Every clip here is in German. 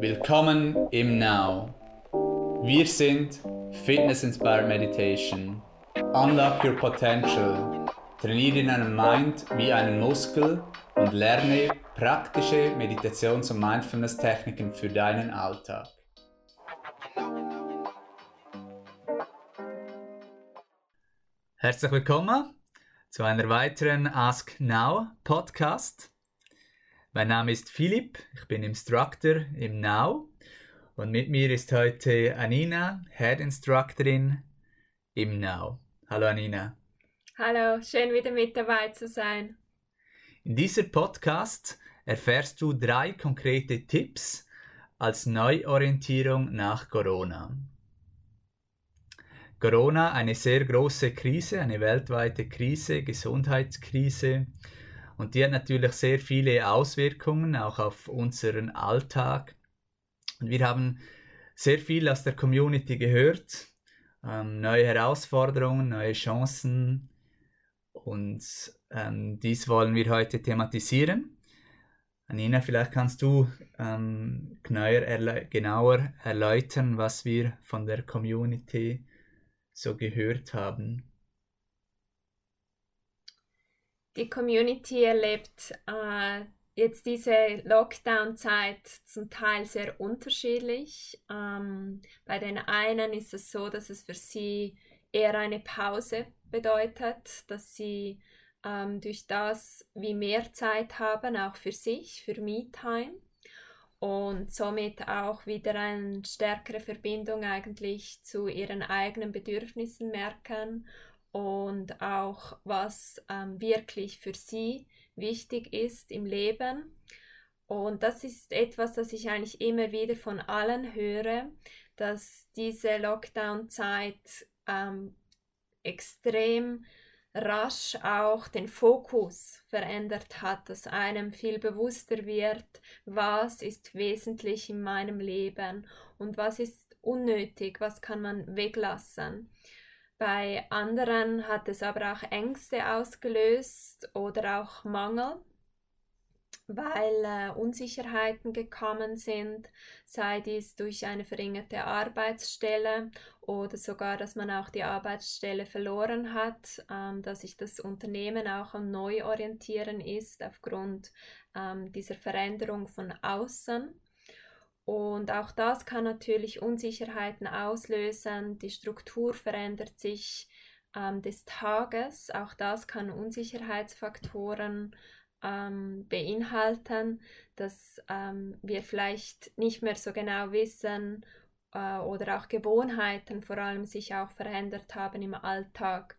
Willkommen im Now. Wir sind Fitness Inspired Meditation. Unlock your potential. Trainiere deinen Mind wie einen Muskel und lerne praktische Meditations- und Mindfulness-Techniken für deinen Alltag. Herzlich willkommen zu einer weiteren Ask Now Podcast. Mein Name ist Philipp, ich bin Instructor im Now und mit mir ist heute Anina, Head Instructorin im Now. Hallo Anina. Hallo, schön wieder mit dabei zu sein. In diesem Podcast erfährst du drei konkrete Tipps als Neuorientierung nach Corona. Corona, eine sehr große Krise, eine weltweite Krise, Gesundheitskrise. Und die hat natürlich sehr viele Auswirkungen auch auf unseren Alltag. Und wir haben sehr viel aus der Community gehört. Ähm, neue Herausforderungen, neue Chancen. Und ähm, dies wollen wir heute thematisieren. Anina, vielleicht kannst du ähm, genauer erläutern, was wir von der Community so gehört haben. Die Community erlebt äh, jetzt diese Lockdown-Zeit zum Teil sehr unterschiedlich. Ähm, bei den einen ist es so, dass es für sie eher eine Pause bedeutet, dass sie ähm, durch das wie mehr Zeit haben, auch für sich, für Me-Time und somit auch wieder eine stärkere Verbindung eigentlich zu ihren eigenen Bedürfnissen merken und auch was ähm, wirklich für sie wichtig ist im Leben. Und das ist etwas, das ich eigentlich immer wieder von allen höre, dass diese Lockdown-Zeit ähm, extrem rasch auch den Fokus verändert hat, dass einem viel bewusster wird, was ist wesentlich in meinem Leben und was ist unnötig, was kann man weglassen. Bei anderen hat es aber auch Ängste ausgelöst oder auch Mangel, weil äh, Unsicherheiten gekommen sind, sei dies durch eine verringerte Arbeitsstelle oder sogar, dass man auch die Arbeitsstelle verloren hat, ähm, dass sich das Unternehmen auch am Neuorientieren ist aufgrund ähm, dieser Veränderung von außen. Und auch das kann natürlich Unsicherheiten auslösen. Die Struktur verändert sich ähm, des Tages. Auch das kann Unsicherheitsfaktoren ähm, beinhalten, dass ähm, wir vielleicht nicht mehr so genau wissen äh, oder auch Gewohnheiten vor allem sich auch verändert haben im Alltag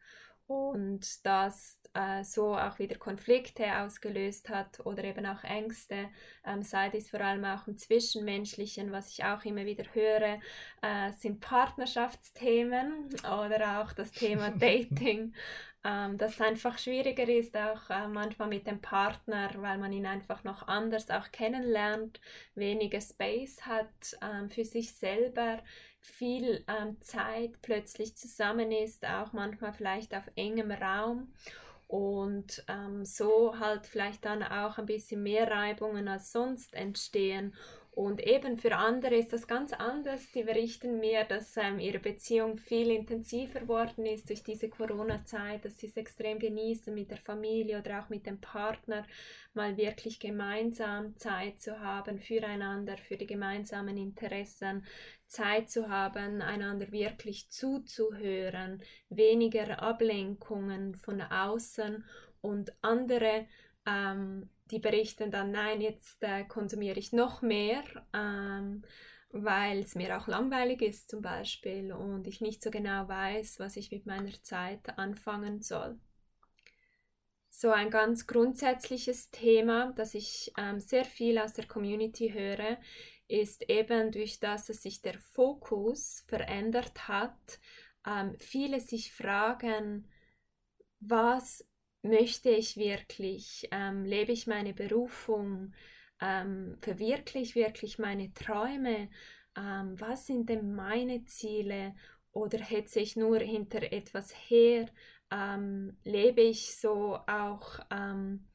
und das äh, so auch wieder Konflikte ausgelöst hat oder eben auch Ängste, ähm, sei dies vor allem auch im Zwischenmenschlichen, was ich auch immer wieder höre, äh, sind Partnerschaftsthemen oder auch das Thema Dating, ähm, das einfach schwieriger ist, auch äh, manchmal mit dem Partner, weil man ihn einfach noch anders auch kennenlernt, weniger Space hat ähm, für sich selber viel ähm, Zeit plötzlich zusammen ist, auch manchmal vielleicht auf engem Raum. Und ähm, so halt vielleicht dann auch ein bisschen mehr Reibungen als sonst entstehen und eben für andere ist das ganz anders. Die berichten mir, dass ähm, ihre Beziehung viel intensiver worden ist durch diese Corona-Zeit, dass sie es extrem genießen, mit der Familie oder auch mit dem Partner mal wirklich gemeinsam Zeit zu haben füreinander, für die gemeinsamen Interessen, Zeit zu haben, einander wirklich zuzuhören, weniger Ablenkungen von außen und andere ähm, die berichten dann, nein, jetzt äh, konsumiere ich noch mehr, ähm, weil es mir auch langweilig ist zum Beispiel und ich nicht so genau weiß, was ich mit meiner Zeit anfangen soll. So ein ganz grundsätzliches Thema, das ich ähm, sehr viel aus der Community höre, ist eben durch das, dass sich der Fokus verändert hat, ähm, viele sich fragen, was möchte ich wirklich, ähm, lebe ich meine Berufung, ähm, verwirkliche ich wirklich meine Träume, ähm, was sind denn meine Ziele? Oder hetze ich nur hinter etwas her, ähm, lebe ich so auch ähm,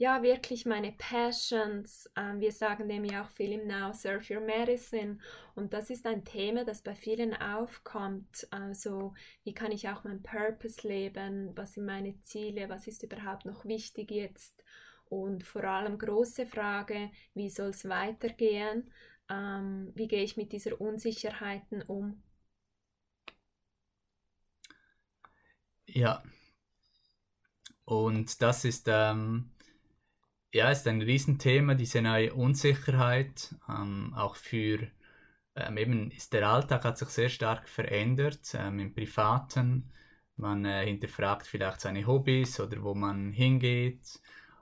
ja, wirklich meine Passions. Ähm, wir sagen dem ja auch viel im Now, Serve Your Medicine. Und das ist ein Thema, das bei vielen aufkommt. Also, wie kann ich auch mein Purpose leben? Was sind meine Ziele? Was ist überhaupt noch wichtig jetzt? Und vor allem große Frage, wie soll es weitergehen? Ähm, wie gehe ich mit dieser Unsicherheiten um? Ja. Und das ist ähm, ja, ist ein Riesenthema, diese neue Unsicherheit, ähm, auch für ähm, eben ist der Alltag hat sich sehr stark verändert ähm, im Privaten. Man äh, hinterfragt vielleicht seine Hobbys oder wo man hingeht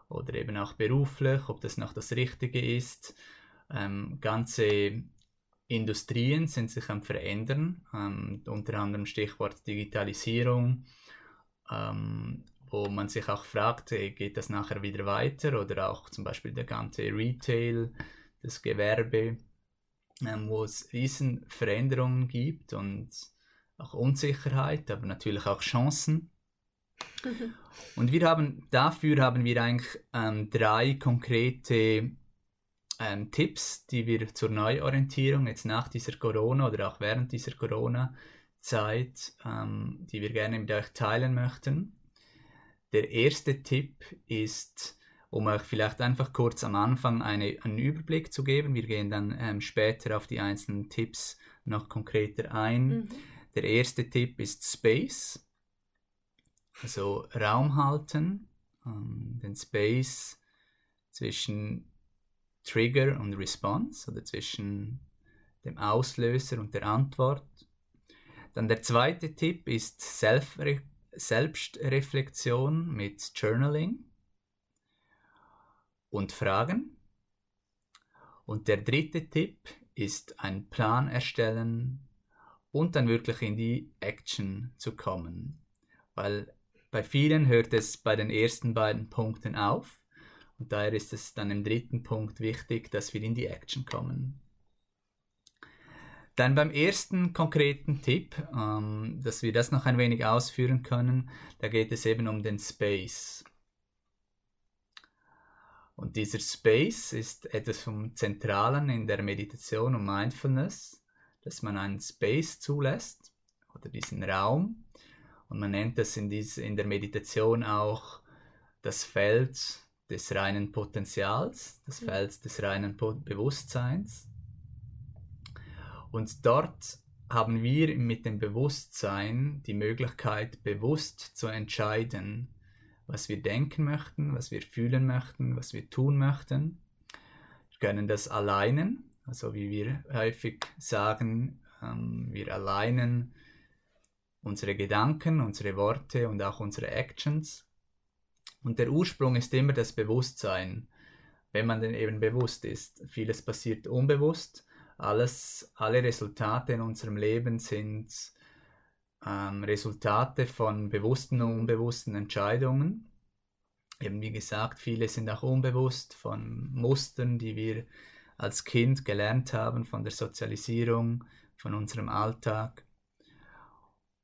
oder eben auch beruflich, ob das noch das Richtige ist. Ähm, ganze Industrien sind sich am Verändern, ähm, unter anderem Stichwort Digitalisierung. Wo man sich auch fragt, geht das nachher wieder weiter oder auch zum Beispiel der ganze Retail, das Gewerbe, ähm, wo es riesen Veränderungen gibt und auch Unsicherheit, aber natürlich auch Chancen. Und wir haben dafür haben wir eigentlich ähm, drei konkrete ähm, Tipps, die wir zur Neuorientierung jetzt nach dieser Corona oder auch während dieser Corona-Zeit, ähm, die wir gerne mit euch teilen möchten. Der erste Tipp ist, um euch vielleicht einfach kurz am Anfang eine, einen Überblick zu geben. Wir gehen dann ähm, später auf die einzelnen Tipps noch konkreter ein. Mhm. Der erste Tipp ist Space, also Raum halten, ähm, den Space zwischen Trigger und Response oder zwischen dem Auslöser und der Antwort. Dann der zweite Tipp ist Self-Reflection Selbstreflexion mit Journaling und Fragen. Und der dritte Tipp ist ein Plan erstellen und dann wirklich in die Action zu kommen. Weil bei vielen hört es bei den ersten beiden Punkten auf und daher ist es dann im dritten Punkt wichtig, dass wir in die Action kommen. Dann beim ersten konkreten Tipp, ähm, dass wir das noch ein wenig ausführen können, da geht es eben um den Space. Und dieser Space ist etwas vom Zentralen in der Meditation und Mindfulness, dass man einen Space zulässt oder diesen Raum. Und man nennt das in, diese, in der Meditation auch das Feld des reinen Potenzials, das Feld des reinen Bewusstseins. Und dort haben wir mit dem Bewusstsein die Möglichkeit, bewusst zu entscheiden, was wir denken möchten, was wir fühlen möchten, was wir tun möchten. Wir können das alleinen, also wie wir häufig sagen, ähm, wir alleinen unsere Gedanken, unsere Worte und auch unsere Actions. Und der Ursprung ist immer das Bewusstsein, wenn man denn eben bewusst ist. Vieles passiert unbewusst alles, alle Resultate in unserem Leben sind ähm, Resultate von bewussten und unbewussten Entscheidungen. Eben wie gesagt, viele sind auch unbewusst von Mustern, die wir als Kind gelernt haben, von der Sozialisierung, von unserem Alltag.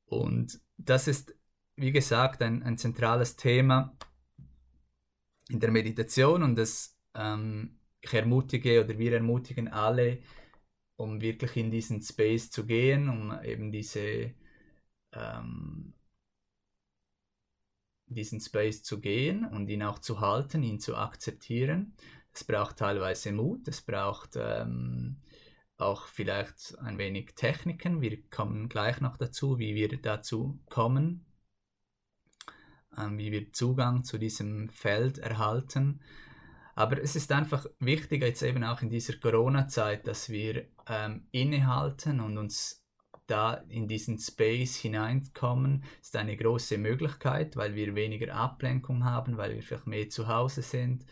Und das ist, wie gesagt, ein, ein zentrales Thema in der Meditation und das, ähm, ich ermutige oder wir ermutigen alle, um wirklich in diesen Space zu gehen, um eben diese ähm, diesen Space zu gehen und ihn auch zu halten, ihn zu akzeptieren. Es braucht teilweise Mut, es braucht ähm, auch vielleicht ein wenig Techniken. Wir kommen gleich noch dazu, wie wir dazu kommen, ähm, wie wir Zugang zu diesem Feld erhalten. Aber es ist einfach wichtig, jetzt eben auch in dieser Corona-Zeit, dass wir ähm, innehalten und uns da in diesen Space hineinkommen, ist eine große Möglichkeit, weil wir weniger Ablenkung haben, weil wir vielleicht mehr zu Hause sind,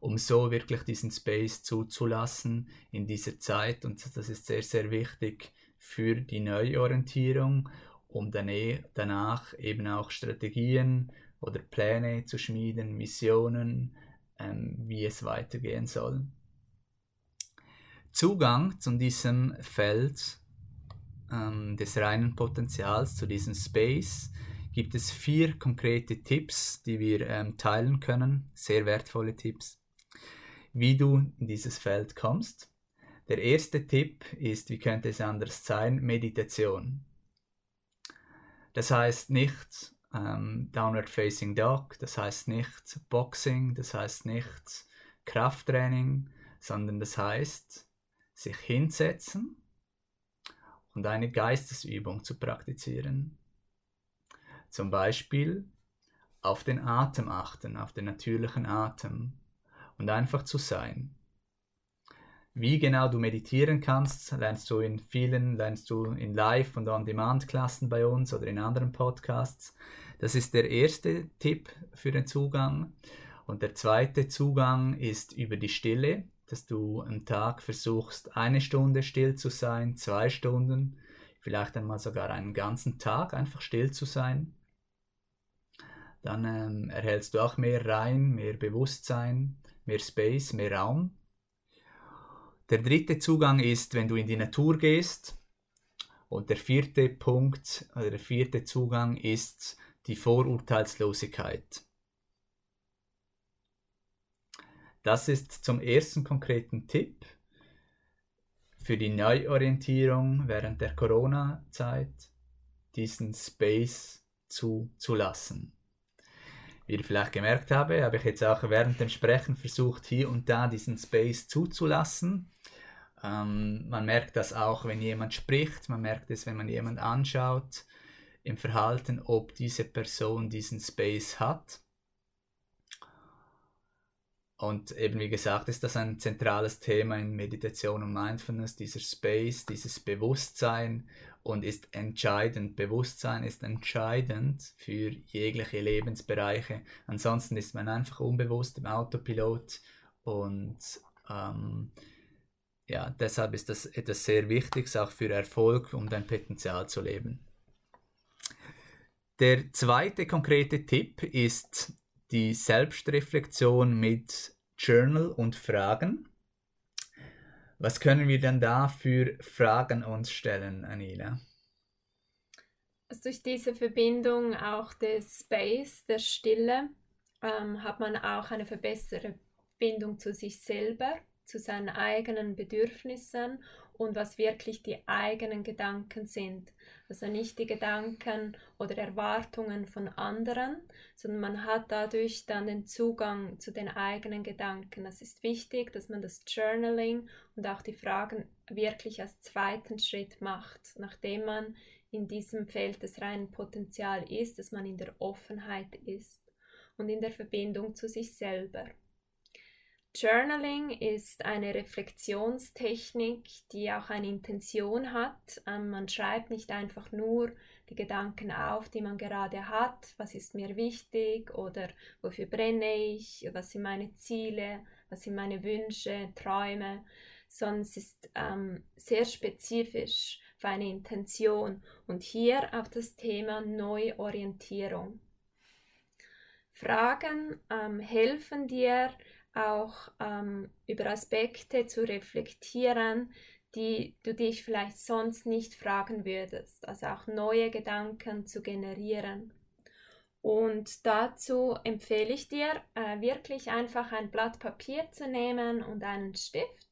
um so wirklich diesen Space zuzulassen in dieser Zeit. Und das ist sehr, sehr wichtig für die Neuorientierung, um eh danach eben auch Strategien oder Pläne zu schmieden, Missionen, ähm, wie es weitergehen soll. Zugang zu diesem Feld ähm, des reinen Potenzials, zu diesem Space, gibt es vier konkrete Tipps, die wir ähm, teilen können, sehr wertvolle Tipps, wie du in dieses Feld kommst. Der erste Tipp ist, wie könnte es anders sein, Meditation. Das heißt nicht ähm, Downward Facing Dog, das heißt nicht Boxing, das heißt nicht Krafttraining, sondern das heißt sich hinsetzen und eine Geistesübung zu praktizieren. Zum Beispiel auf den Atem achten, auf den natürlichen Atem und einfach zu sein. Wie genau du meditieren kannst, lernst du in vielen, lernst du in Live- und On-Demand-Klassen bei uns oder in anderen Podcasts. Das ist der erste Tipp für den Zugang. Und der zweite Zugang ist über die Stille, dass du am Tag versuchst, eine Stunde still zu sein, zwei Stunden, vielleicht einmal sogar einen ganzen Tag einfach still zu sein. Dann ähm, erhältst du auch mehr Rein, mehr Bewusstsein, mehr Space, mehr Raum. Der dritte Zugang ist, wenn du in die Natur gehst. Und der vierte Punkt, oder der vierte Zugang ist die Vorurteilslosigkeit. Das ist zum ersten konkreten Tipp für die Neuorientierung während der Corona-Zeit, diesen Space zuzulassen. Wie ihr vielleicht gemerkt habt, habe ich jetzt auch während dem Sprechen versucht, hier und da diesen Space zuzulassen. Ähm, man merkt das auch, wenn jemand spricht, man merkt es, wenn man jemand anschaut im Verhalten, ob diese Person diesen Space hat. Und eben wie gesagt, ist das ein zentrales Thema in Meditation und Mindfulness, dieser Space, dieses Bewusstsein und ist entscheidend. Bewusstsein ist entscheidend für jegliche Lebensbereiche. Ansonsten ist man einfach unbewusst im Autopilot und ähm, ja, deshalb ist das etwas sehr Wichtiges auch für Erfolg, um dein Potenzial zu leben. Der zweite konkrete Tipp ist die Selbstreflexion mit Journal und Fragen. Was können wir denn da für Fragen uns stellen, Anila? Also durch diese Verbindung auch des Space, der Stille, ähm, hat man auch eine verbesserte Bindung zu sich selber zu seinen eigenen Bedürfnissen und was wirklich die eigenen Gedanken sind. Also nicht die Gedanken oder Erwartungen von anderen, sondern man hat dadurch dann den Zugang zu den eigenen Gedanken. Das ist wichtig, dass man das Journaling und auch die Fragen wirklich als zweiten Schritt macht, nachdem man in diesem Feld des reinen Potenzials ist, dass man in der Offenheit ist und in der Verbindung zu sich selber. Journaling ist eine Reflexionstechnik, die auch eine Intention hat. Ähm, man schreibt nicht einfach nur die Gedanken auf, die man gerade hat, was ist mir wichtig? Oder wofür brenne ich, was sind meine Ziele, was sind meine Wünsche, Träume, es ist ähm, sehr spezifisch für eine Intention. Und hier auf das Thema Neuorientierung. Fragen ähm, helfen dir, auch ähm, über Aspekte zu reflektieren, die du dich vielleicht sonst nicht fragen würdest, also auch neue Gedanken zu generieren. Und dazu empfehle ich dir, äh, wirklich einfach ein Blatt Papier zu nehmen und einen Stift.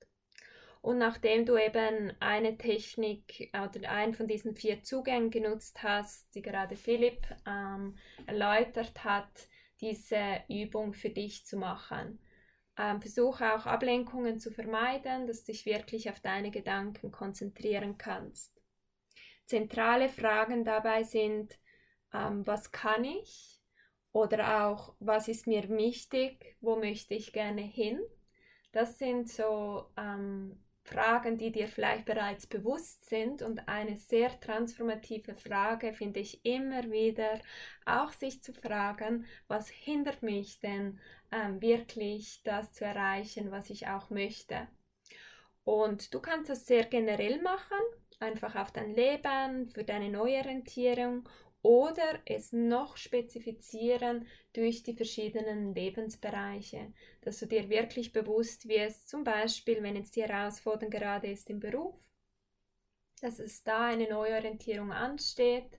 Und nachdem du eben eine Technik oder einen von diesen vier Zugängen genutzt hast, die gerade Philipp ähm, erläutert hat, diese Übung für dich zu machen. Ähm, versuche auch Ablenkungen zu vermeiden, dass du dich wirklich auf deine Gedanken konzentrieren kannst. Zentrale Fragen dabei sind, ähm, was kann ich? Oder auch, was ist mir wichtig? Wo möchte ich gerne hin? Das sind so ähm, Fragen, die dir vielleicht bereits bewusst sind und eine sehr transformative Frage finde ich immer wieder, auch sich zu fragen, was hindert mich denn ähm, wirklich das zu erreichen, was ich auch möchte. Und du kannst das sehr generell machen, einfach auf dein Leben, für deine Neuorientierung oder es noch spezifizieren durch die verschiedenen Lebensbereiche, dass du dir wirklich bewusst wirst, zum Beispiel, wenn jetzt die Herausforderung gerade ist im Beruf, dass es da eine Neuorientierung ansteht,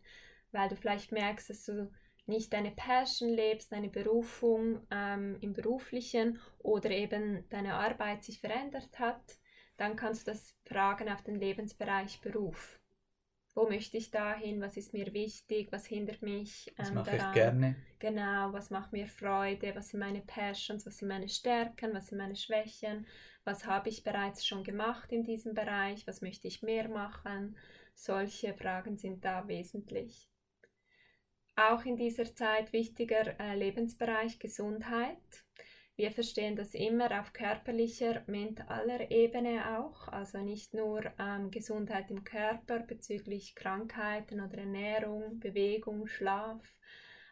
weil du vielleicht merkst, dass du nicht deine Passion lebst, deine Berufung ähm, im beruflichen oder eben deine Arbeit sich verändert hat, dann kannst du das fragen auf den Lebensbereich Beruf. Wo möchte ich dahin? Was ist mir wichtig? Was hindert mich? Ähm, was mache daran? ich gerne? Genau, was macht mir Freude? Was sind meine Passions? Was sind meine Stärken? Was sind meine Schwächen? Was habe ich bereits schon gemacht in diesem Bereich? Was möchte ich mehr machen? Solche Fragen sind da wesentlich. Auch in dieser Zeit wichtiger äh, Lebensbereich Gesundheit. Wir verstehen das immer auf körperlicher, mentaler Ebene auch, also nicht nur ähm, Gesundheit im Körper bezüglich Krankheiten oder Ernährung, Bewegung, Schlaf,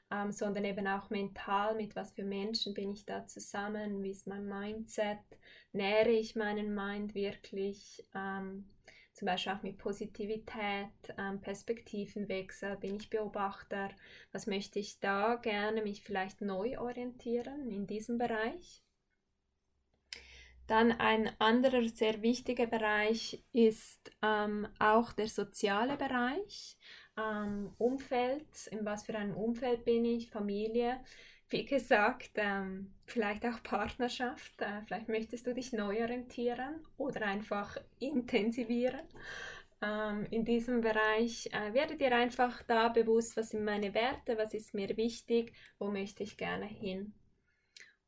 ähm, sondern eben auch mental, mit was für Menschen bin ich da zusammen, wie ist mein Mindset, nähere ich meinen Mind wirklich, ähm, zum Beispiel auch mit Positivität, ähm, Perspektivenwechsel, bin ich Beobachter, was möchte ich da gerne mich vielleicht neu orientieren in diesem Bereich. Dann ein anderer sehr wichtiger Bereich ist ähm, auch der soziale Bereich, ähm, Umfeld, in was für einem Umfeld bin ich, Familie wie gesagt, ähm, vielleicht auch Partnerschaft. Äh, vielleicht möchtest du dich neu orientieren oder einfach intensivieren. Ähm, in diesem Bereich äh, werde dir einfach da bewusst, was sind meine Werte, was ist mir wichtig, wo möchte ich gerne hin.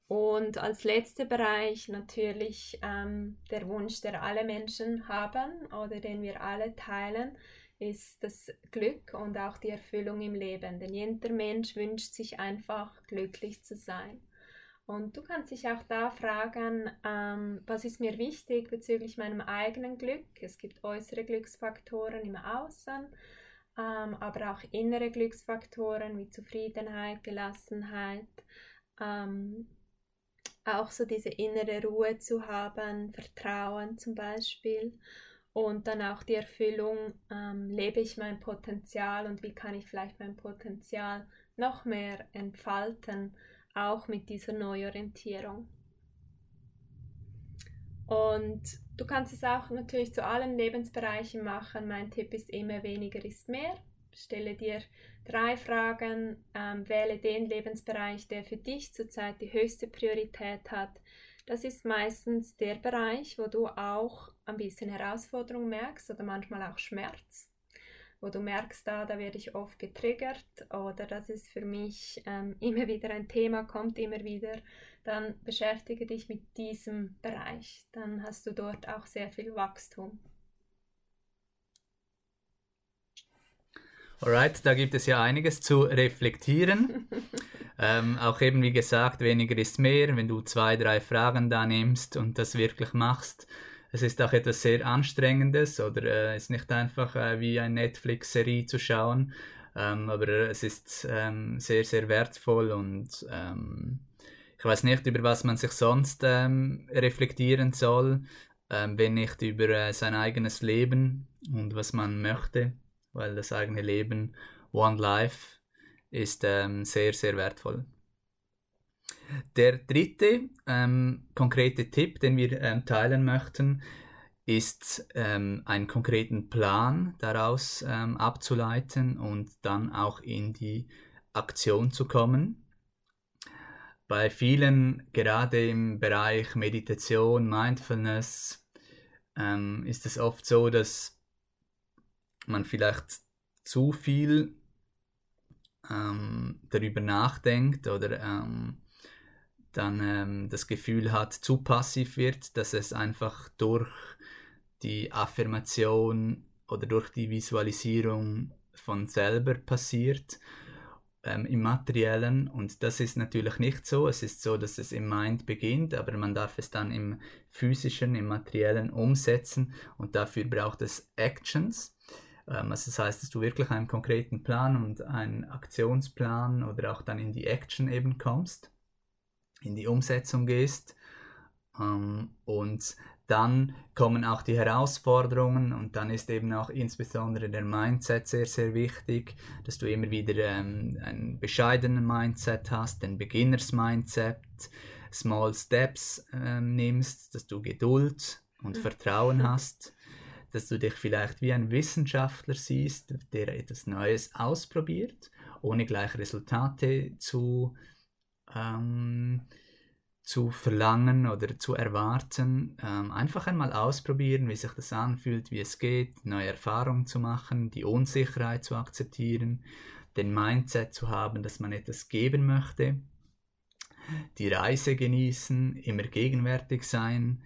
Und als letzter Bereich natürlich ähm, der Wunsch, der alle Menschen haben oder den wir alle teilen, ist das Glück und auch die Erfüllung im Leben. Denn jeder Mensch wünscht sich einfach glücklich zu sein. Und du kannst dich auch da fragen, ähm, was ist mir wichtig bezüglich meinem eigenen Glück? Es gibt äußere Glücksfaktoren im Außen, ähm, aber auch innere Glücksfaktoren wie Zufriedenheit, Gelassenheit, ähm, auch so diese innere Ruhe zu haben, Vertrauen zum Beispiel und dann auch die Erfüllung, ähm, lebe ich mein Potenzial und wie kann ich vielleicht mein Potenzial noch mehr entfalten, auch mit dieser Neuorientierung. Und du kannst es auch natürlich zu allen Lebensbereichen machen. Mein Tipp ist immer weniger ist mehr. Stelle dir drei Fragen, ähm, wähle den Lebensbereich, der für dich zurzeit die höchste Priorität hat das ist meistens der Bereich, wo du auch ein bisschen Herausforderung merkst oder manchmal auch Schmerz, wo du merkst, da, da werde ich oft getriggert oder das ist für mich ähm, immer wieder ein Thema, kommt immer wieder, dann beschäftige dich mit diesem Bereich. Dann hast du dort auch sehr viel Wachstum. Alright, da gibt es ja einiges zu reflektieren. ähm, auch eben wie gesagt, weniger ist mehr, wenn du zwei, drei Fragen da nimmst und das wirklich machst. Es ist auch etwas sehr Anstrengendes oder äh, ist nicht einfach äh, wie eine Netflix-Serie zu schauen, ähm, aber es ist ähm, sehr, sehr wertvoll und ähm, ich weiß nicht, über was man sich sonst ähm, reflektieren soll, ähm, wenn nicht über äh, sein eigenes Leben und was man möchte weil das eigene Leben, One Life, ist ähm, sehr, sehr wertvoll. Der dritte ähm, konkrete Tipp, den wir ähm, teilen möchten, ist ähm, einen konkreten Plan daraus ähm, abzuleiten und dann auch in die Aktion zu kommen. Bei vielen, gerade im Bereich Meditation, Mindfulness, ähm, ist es oft so, dass man vielleicht zu viel ähm, darüber nachdenkt oder dann ähm, das Gefühl hat, zu passiv wird, dass es einfach durch die Affirmation oder durch die Visualisierung von selber passiert ähm, im materiellen. Und das ist natürlich nicht so. Es ist so, dass es im Mind beginnt, aber man darf es dann im physischen, im materiellen umsetzen. Und dafür braucht es Actions. Ähm, also das heißt, dass du wirklich einen konkreten Plan und einen Aktionsplan oder auch dann in die Action eben kommst, in die Umsetzung gehst. Ähm, und dann kommen auch die Herausforderungen und dann ist eben auch insbesondere der Mindset sehr, sehr wichtig, dass du immer wieder ähm, einen bescheidenen Mindset hast, den Beginners Mindset, Small Steps ähm, nimmst, dass du Geduld und mhm. Vertrauen hast dass du dich vielleicht wie ein Wissenschaftler siehst, der etwas Neues ausprobiert, ohne gleich Resultate zu, ähm, zu verlangen oder zu erwarten. Ähm, einfach einmal ausprobieren, wie sich das anfühlt, wie es geht, neue Erfahrungen zu machen, die Unsicherheit zu akzeptieren, den Mindset zu haben, dass man etwas geben möchte, die Reise genießen, immer gegenwärtig sein,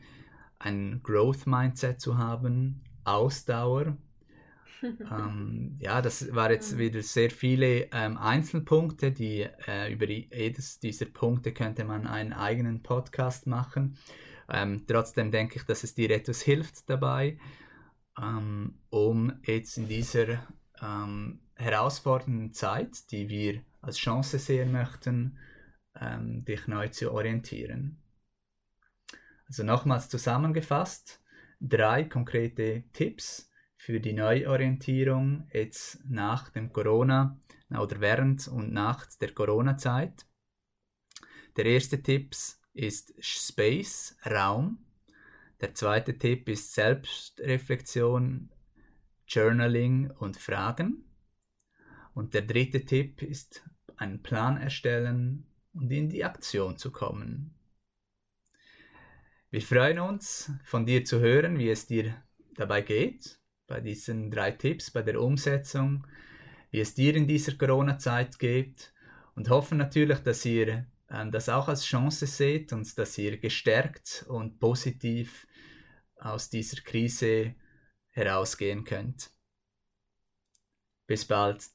ein Growth Mindset zu haben, Ausdauer. Ähm, ja, das war jetzt wieder sehr viele ähm, Einzelpunkte, die äh, über jedes dieser Punkte könnte man einen eigenen Podcast machen. Ähm, trotzdem denke ich, dass es dir etwas hilft dabei, ähm, um jetzt in dieser ähm, herausfordernden Zeit, die wir als Chance sehen möchten, ähm, dich neu zu orientieren. Also nochmals zusammengefasst, drei konkrete Tipps für die Neuorientierung jetzt nach dem Corona oder während und nach der Corona-Zeit. Der erste Tipp ist Space, Raum. Der zweite Tipp ist Selbstreflexion, Journaling und Fragen. Und der dritte Tipp ist einen Plan erstellen und in die Aktion zu kommen. Wir freuen uns, von dir zu hören, wie es dir dabei geht, bei diesen drei Tipps, bei der Umsetzung, wie es dir in dieser Corona-Zeit geht und hoffen natürlich, dass ihr äh, das auch als Chance seht und dass ihr gestärkt und positiv aus dieser Krise herausgehen könnt. Bis bald.